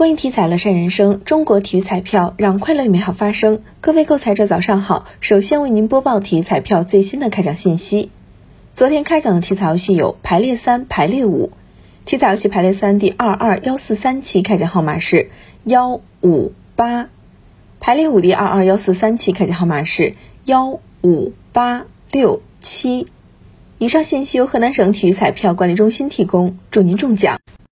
公益体彩乐善人生，中国体育彩票让快乐与美好发生。各位购彩者早上好，首先为您播报体育彩票最新的开奖信息。昨天开奖的体彩游戏有排列三、排列五。体彩游戏排列三第二二幺四三期开奖号码是幺五八，排列五第二二幺四三期开奖号码是幺五八六七。以上信息由河南省体育彩票管理中心提供，祝您中奖。